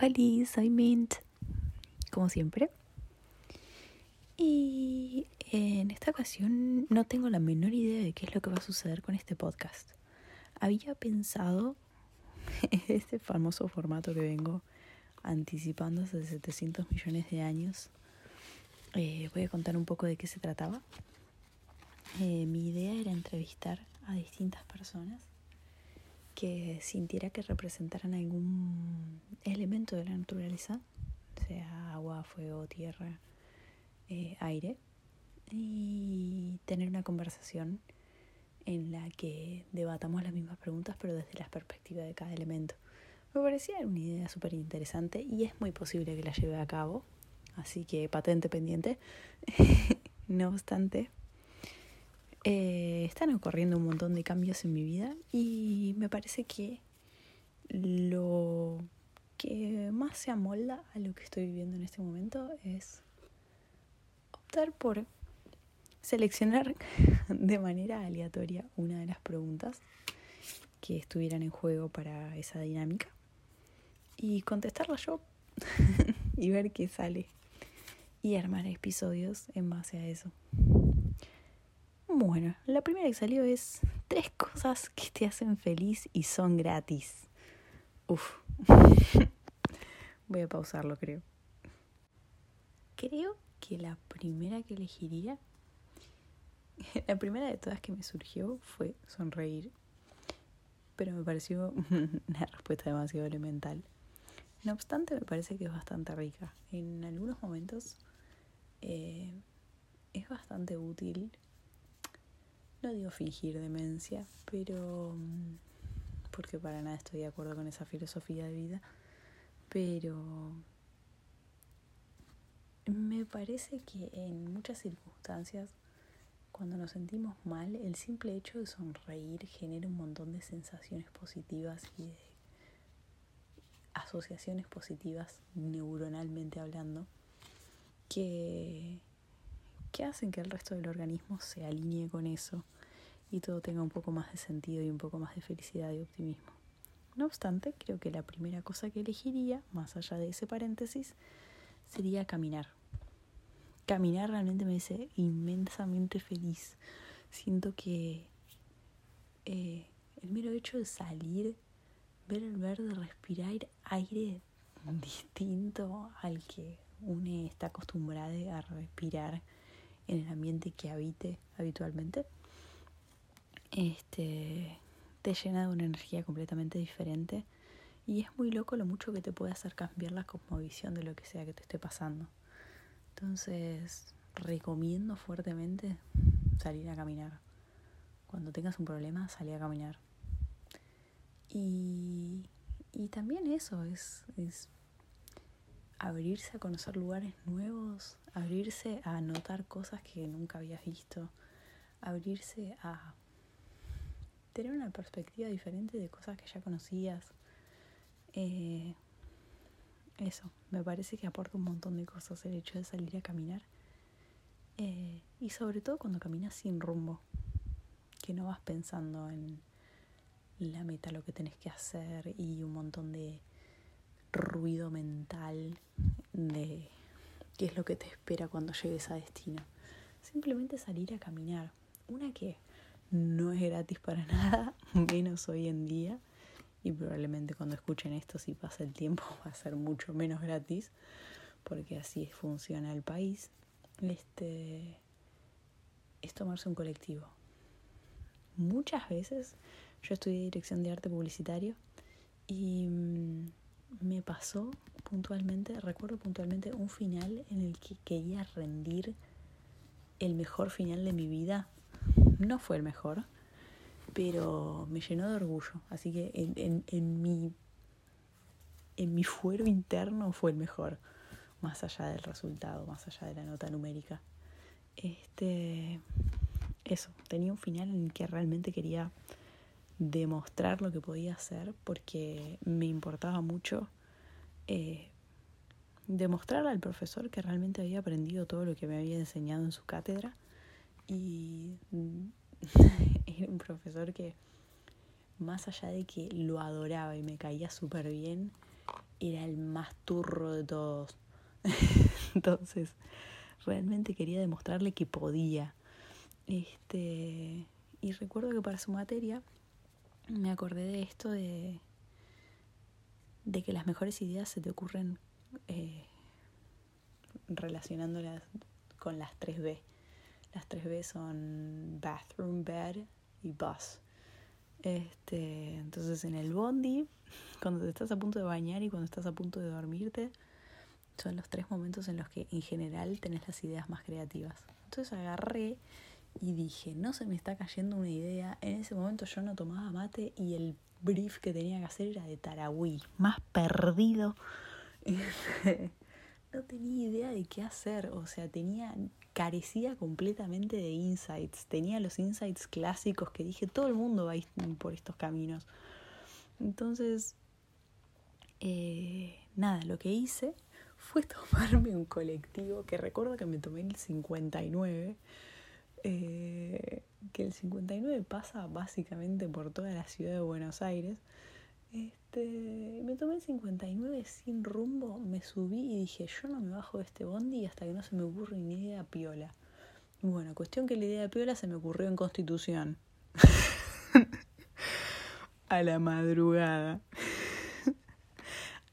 Hola, soy Mint, como siempre. Y en esta ocasión no tengo la menor idea de qué es lo que va a suceder con este podcast. Había pensado este famoso formato que vengo anticipando hace 700 millones de años. Eh, voy a contar un poco de qué se trataba. Eh, mi idea era entrevistar a distintas personas que sintiera que representaran algún elemento de la naturaleza, sea agua, fuego, tierra, eh, aire, y tener una conversación en la que debatamos las mismas preguntas pero desde la perspectiva de cada elemento. Me parecía una idea súper interesante y es muy posible que la lleve a cabo, así que patente pendiente. no obstante, eh, están ocurriendo un montón de cambios en mi vida y me parece que lo que más se amolda a lo que estoy viviendo en este momento es optar por seleccionar de manera aleatoria una de las preguntas que estuvieran en juego para esa dinámica y contestarla yo y ver qué sale y armar episodios en base a eso. Bueno, la primera que salió es tres cosas que te hacen feliz y son gratis. Uf. Voy a pausarlo, creo. Creo que la primera que elegiría, la primera de todas que me surgió fue sonreír. Pero me pareció una respuesta demasiado elemental. No obstante, me parece que es bastante rica. En algunos momentos eh, es bastante útil no digo fingir demencia, pero mm, porque para nada estoy de acuerdo con esa filosofía de vida, pero me parece que en muchas circunstancias, cuando nos sentimos mal, el simple hecho de sonreír genera un montón de sensaciones positivas y de asociaciones positivas neuronalmente hablando que que hacen que el resto del organismo se alinee con eso y todo tenga un poco más de sentido y un poco más de felicidad y optimismo. No obstante, creo que la primera cosa que elegiría, más allá de ese paréntesis, sería caminar. Caminar realmente me hace inmensamente feliz. Siento que eh, el mero hecho de salir, ver el verde, respirar aire distinto al que uno está acostumbrado a respirar en el ambiente que habite habitualmente, este, te llena de una energía completamente diferente y es muy loco lo mucho que te puede hacer cambiar la cosmovisión de lo que sea que te esté pasando. Entonces, recomiendo fuertemente salir a caminar. Cuando tengas un problema, salir a caminar. Y, y también eso es, es abrirse a conocer lugares nuevos, abrirse a notar cosas que nunca habías visto, abrirse a tener una perspectiva diferente de cosas que ya conocías. Eh, eso, me parece que aporta un montón de cosas el hecho de salir a caminar. Eh, y sobre todo cuando caminas sin rumbo, que no vas pensando en la meta, lo que tenés que hacer y un montón de ruido mental de qué es lo que te espera cuando llegues a destino. Simplemente salir a caminar. Una que no es gratis para nada, menos hoy en día. Y probablemente cuando escuchen esto, si pasa el tiempo, va a ser mucho menos gratis, porque así funciona el país. Este es tomarse un colectivo. Muchas veces yo estudié dirección de arte publicitario y mm, me pasó puntualmente, recuerdo puntualmente un final en el que quería rendir el mejor final de mi vida. No fue el mejor, pero me llenó de orgullo. Así que en, en, en mi, en mi fuero interno fue el mejor, más allá del resultado, más allá de la nota numérica. Este, eso, tenía un final en el que realmente quería demostrar lo que podía hacer porque me importaba mucho eh, demostrarle al profesor que realmente había aprendido todo lo que me había enseñado en su cátedra y era un profesor que más allá de que lo adoraba y me caía súper bien, era el más turro de todos. Entonces, realmente quería demostrarle que podía. Este, y recuerdo que para su materia me acordé de esto de, que las mejores ideas se te ocurren eh, relacionándolas con las 3B. Las 3B son bathroom, bed y bus. Este, entonces en el bondi, cuando te estás a punto de bañar y cuando estás a punto de dormirte, son los tres momentos en los que en general tenés las ideas más creativas. Entonces agarré y dije, no se me está cayendo una idea. En ese momento yo no tomaba mate y el brief que tenía que hacer era de Tarahui, más perdido. no tenía idea de qué hacer, o sea, tenía carecía completamente de insights. Tenía los insights clásicos que dije, todo el mundo va por estos caminos. Entonces, eh, nada, lo que hice fue tomarme un colectivo, que recuerdo que me tomé el 59, eh, que el 59 pasa básicamente por toda la ciudad de Buenos Aires. Este, me tomé el 59 sin rumbo, me subí y dije, yo no me bajo de este bondi hasta que no se me ocurra ni idea piola. Bueno, cuestión que la idea de piola se me ocurrió en Constitución. A la madrugada.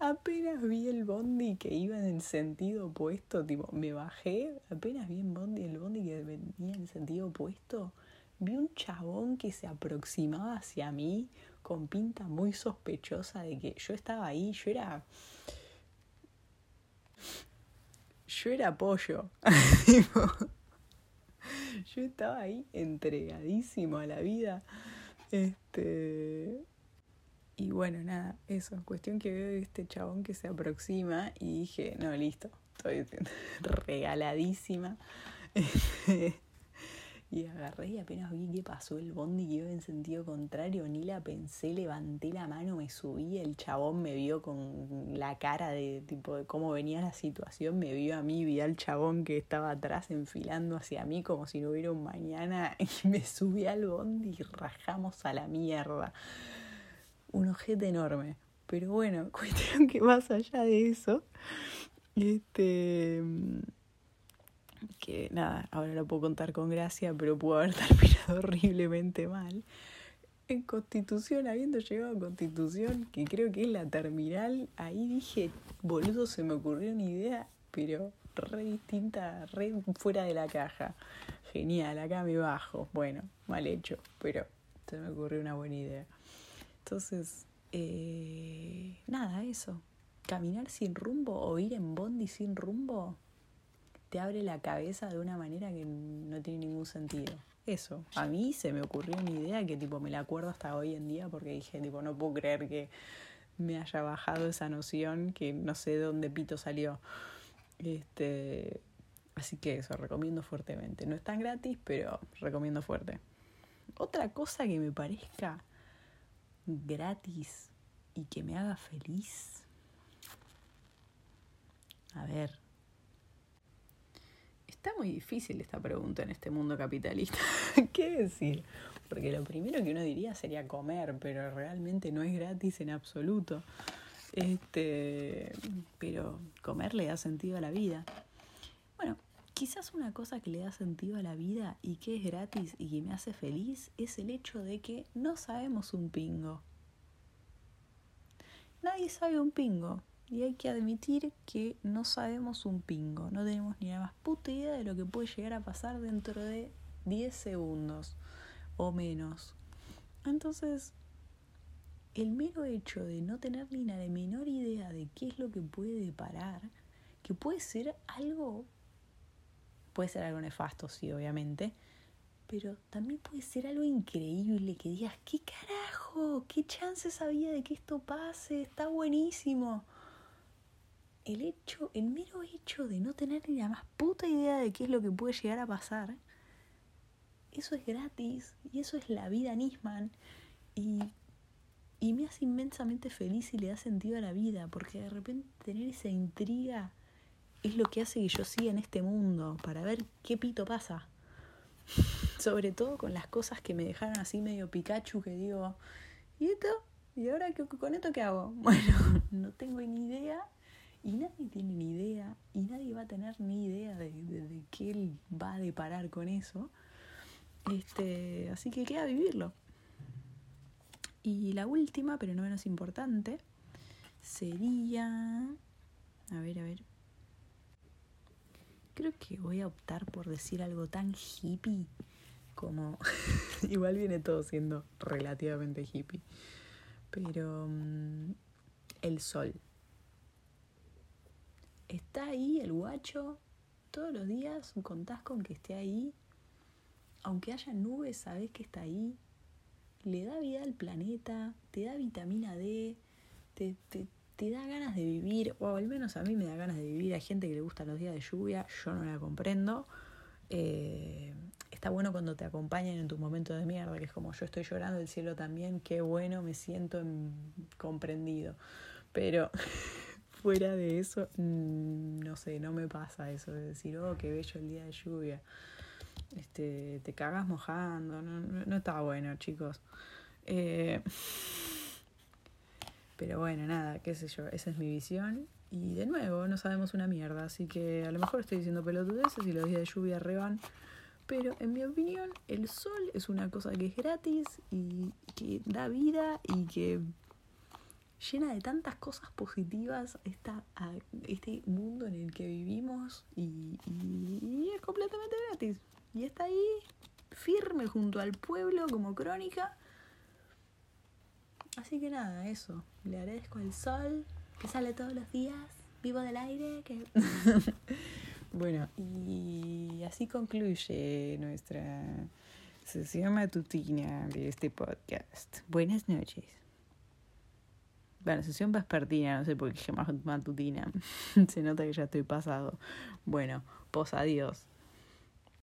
Apenas vi el bondi que iba en el sentido opuesto, tipo, me bajé, apenas vi el bondi, el bondi que venía en el sentido opuesto, vi un chabón que se aproximaba hacia mí con pinta muy sospechosa de que yo estaba ahí, yo era... Yo era pollo. yo estaba ahí entregadísimo a la vida. Este. Y bueno, nada, eso. Cuestión que veo este chabón que se aproxima y dije, no, listo, estoy regaladísima. Y agarré y apenas vi que pasó el bondi que iba en sentido contrario, ni la pensé, levanté la mano, me subí, el chabón me vio con la cara de tipo de cómo venía la situación, me vio a mí, vi al chabón que estaba atrás enfilando hacia mí como si no hubiera un mañana y me subí al bondi y rajamos a la mierda. Un ojete enorme. Pero bueno, cuestión que más allá de eso, este que nada, ahora lo puedo contar con gracia, pero pudo haber terminado horriblemente mal. En Constitución, habiendo llegado a Constitución, que creo que es la terminal, ahí dije, boludo, se me ocurrió una idea, pero re distinta, re fuera de la caja. Genial, acá me bajo. Bueno, mal hecho, pero se me ocurrió una buena idea. Entonces, eh, nada, eso. Caminar sin rumbo o ir en bondi sin rumbo te abre la cabeza de una manera que no tiene ningún sentido. Eso, a mí se me ocurrió una idea que tipo me la acuerdo hasta hoy en día porque dije, tipo, no puedo creer que me haya bajado esa noción que no sé de dónde pito salió. Este, así que eso, recomiendo fuertemente. No es tan gratis, pero recomiendo fuerte. Otra cosa que me parezca gratis y que me haga feliz. A ver, Está muy difícil esta pregunta en este mundo capitalista. ¿Qué decir? Porque lo primero que uno diría sería comer, pero realmente no es gratis en absoluto. Este, pero comer le da sentido a la vida. Bueno, quizás una cosa que le da sentido a la vida y que es gratis y que me hace feliz es el hecho de que no sabemos un pingo. Nadie sabe un pingo. Y hay que admitir que no sabemos un pingo, no tenemos ni la más puta idea de lo que puede llegar a pasar dentro de 10 segundos o menos. Entonces, el mero hecho de no tener ni la menor idea de qué es lo que puede deparar, que puede ser algo, puede ser algo nefasto, sí, obviamente, pero también puede ser algo increíble que digas, ¿qué carajo? ¿Qué chances había de que esto pase? Está buenísimo el hecho, el mero hecho de no tener ni la más puta idea de qué es lo que puede llegar a pasar, eso es gratis y eso es la vida Nisman y, y me hace inmensamente feliz y le da sentido a la vida porque de repente tener esa intriga es lo que hace que yo siga en este mundo para ver qué pito pasa. Sobre todo con las cosas que me dejaron así medio Pikachu que digo, ¿y esto? ¿Y ahora qué, con esto qué hago? Bueno, no tengo ni idea y nadie tiene ni idea y nadie va a tener ni idea de, de, qué él va a deparar con eso. Este, así que queda vivirlo. Y la última, pero no menos importante, sería... A ver, a ver. Creo que voy a optar por decir algo tan hippie como... Igual viene todo siendo relativamente hippie. Pero mm, el sol. Está ahí el guacho. Todos los días contás con que esté ahí. Aunque haya nubes, sabes que está ahí. Le da vida al planeta, te da vitamina D, te, te, te da ganas de vivir, o al menos a mí me da ganas de vivir. Hay gente que le gusta los días de lluvia, yo no la comprendo. Eh, está bueno cuando te acompañan en tu momento de mierda, que es como yo estoy llorando el cielo también, qué bueno, me siento comprendido. Pero fuera de eso, mm, no sé, no me pasa eso de decir, oh, qué bello el día de lluvia. Este, te cagas mojando, no, no, está bueno, chicos. Eh, pero bueno, nada, qué sé yo, esa es mi visión. Y de nuevo, no sabemos una mierda, así que a lo mejor estoy diciendo pelotudeces y los días de lluvia reban. Pero en mi opinión, el sol es una cosa que es gratis y que da vida y que llena de tantas cosas positivas esta, este mundo en el que vivimos y, y es completamente gratis. Y está ahí firme junto al pueblo como crónica Así que nada, eso. Le agradezco al sol que sale todos los días, vivo del aire. Que... bueno, y así concluye nuestra sesión matutina de este podcast. Buenas noches. Bueno, sesión vespertina, no sé por qué más matutina. Se nota que ya estoy pasado. Bueno, pues adiós.